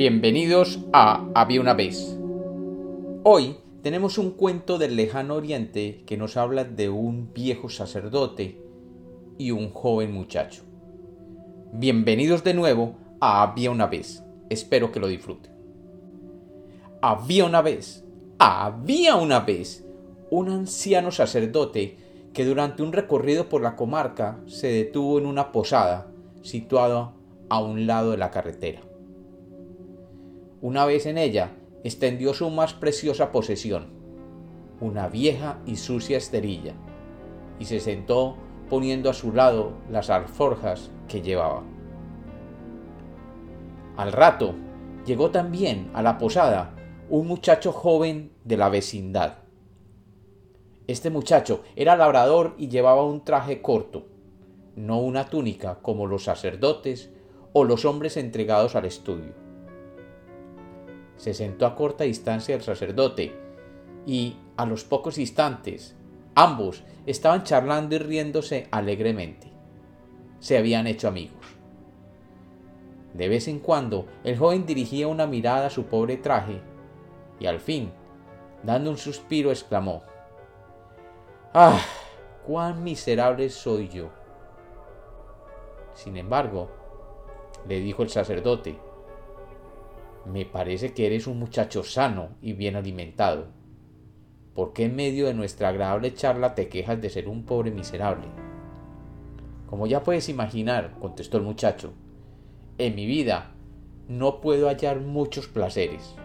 Bienvenidos a Había una vez. Hoy tenemos un cuento del lejano oriente que nos habla de un viejo sacerdote y un joven muchacho. Bienvenidos de nuevo a Había una vez. Espero que lo disfruten. Había una vez, había una vez, un anciano sacerdote que durante un recorrido por la comarca se detuvo en una posada situada a un lado de la carretera. Una vez en ella, extendió su más preciosa posesión, una vieja y sucia esterilla, y se sentó poniendo a su lado las alforjas que llevaba. Al rato, llegó también a la posada un muchacho joven de la vecindad. Este muchacho era labrador y llevaba un traje corto, no una túnica como los sacerdotes o los hombres entregados al estudio se sentó a corta distancia del sacerdote y, a los pocos instantes, ambos estaban charlando y riéndose alegremente. Se habían hecho amigos. De vez en cuando el joven dirigía una mirada a su pobre traje y al fin, dando un suspiro, exclamó, ¡Ah! ¡Cuán miserable soy yo! Sin embargo, le dijo el sacerdote, me parece que eres un muchacho sano y bien alimentado. ¿Por qué en medio de nuestra agradable charla te quejas de ser un pobre miserable? Como ya puedes imaginar, contestó el muchacho, en mi vida no puedo hallar muchos placeres.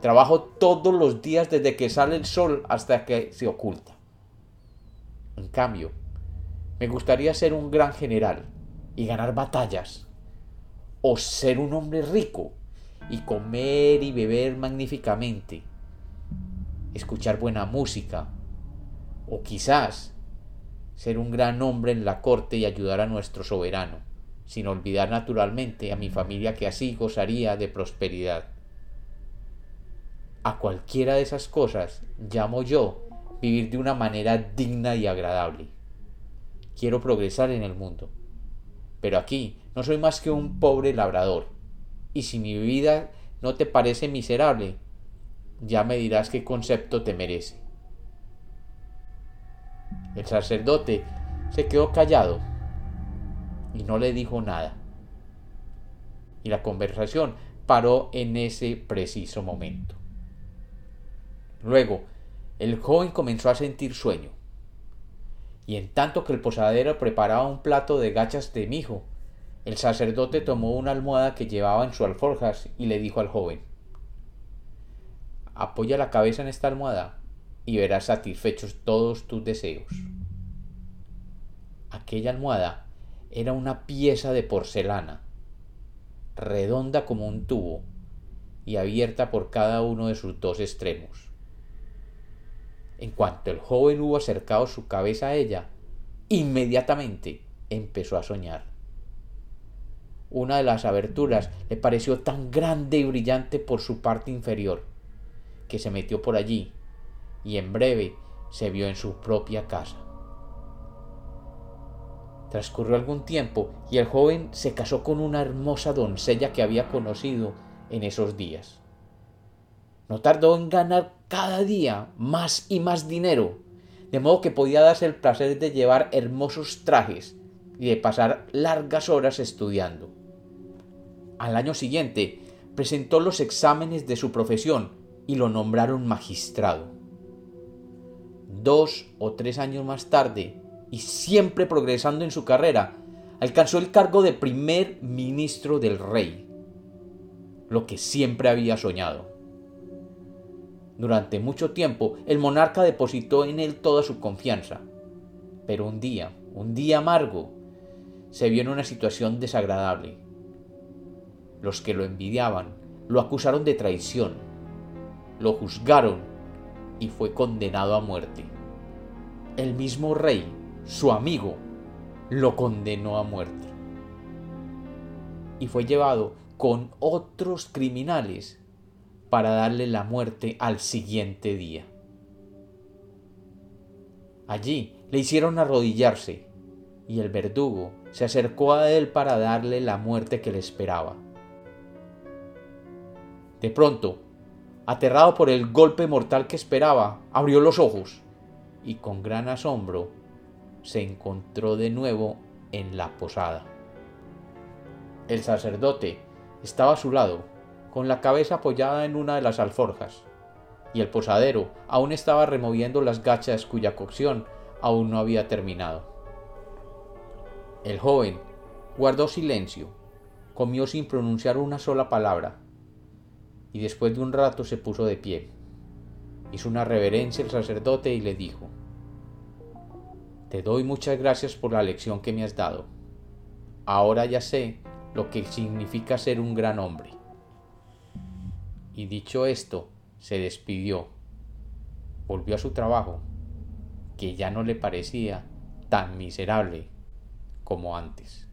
Trabajo todos los días desde que sale el sol hasta que se oculta. En cambio, me gustaría ser un gran general y ganar batallas, o ser un hombre rico y comer y beber magníficamente, escuchar buena música, o quizás ser un gran hombre en la corte y ayudar a nuestro soberano, sin olvidar naturalmente a mi familia que así gozaría de prosperidad. A cualquiera de esas cosas llamo yo vivir de una manera digna y agradable. Quiero progresar en el mundo. Pero aquí no soy más que un pobre labrador, y si mi vida no te parece miserable, ya me dirás qué concepto te merece. El sacerdote se quedó callado y no le dijo nada. Y la conversación paró en ese preciso momento. Luego, el joven comenzó a sentir sueño. Y en tanto que el posadero preparaba un plato de gachas de mijo, el sacerdote tomó una almohada que llevaba en su alforjas y le dijo al joven Apoya la cabeza en esta almohada y verás satisfechos todos tus deseos. Aquella almohada era una pieza de porcelana, redonda como un tubo y abierta por cada uno de sus dos extremos. En cuanto el joven hubo acercado su cabeza a ella, inmediatamente empezó a soñar. Una de las aberturas le pareció tan grande y brillante por su parte inferior, que se metió por allí y en breve se vio en su propia casa. Transcurrió algún tiempo y el joven se casó con una hermosa doncella que había conocido en esos días. No tardó en ganar cada día más y más dinero, de modo que podía darse el placer de llevar hermosos trajes y de pasar largas horas estudiando. Al año siguiente presentó los exámenes de su profesión y lo nombraron magistrado. Dos o tres años más tarde, y siempre progresando en su carrera, alcanzó el cargo de primer ministro del rey, lo que siempre había soñado. Durante mucho tiempo el monarca depositó en él toda su confianza, pero un día, un día amargo, se vio en una situación desagradable los que lo envidiaban lo acusaron de traición, lo juzgaron y fue condenado a muerte. El mismo rey, su amigo, lo condenó a muerte. Y fue llevado con otros criminales para darle la muerte al siguiente día. Allí le hicieron arrodillarse y el verdugo se acercó a él para darle la muerte que le esperaba De pronto, aterrado por el golpe mortal que esperaba, abrió los ojos y con gran asombro se encontró de nuevo en la posada. El sacerdote estaba a su lado, con la cabeza apoyada en una de las alforjas, y el posadero aún estaba removiendo las gachas cuya cocción aún no había terminado. El joven guardó silencio, comió sin pronunciar una sola palabra, y después de un rato se puso de pie. Hizo una reverencia el sacerdote y le dijo, Te doy muchas gracias por la lección que me has dado. Ahora ya sé lo que significa ser un gran hombre. Y dicho esto, se despidió. Volvió a su trabajo, que ya no le parecía tan miserable como antes.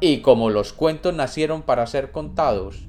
Y como los cuentos nacieron para ser contados,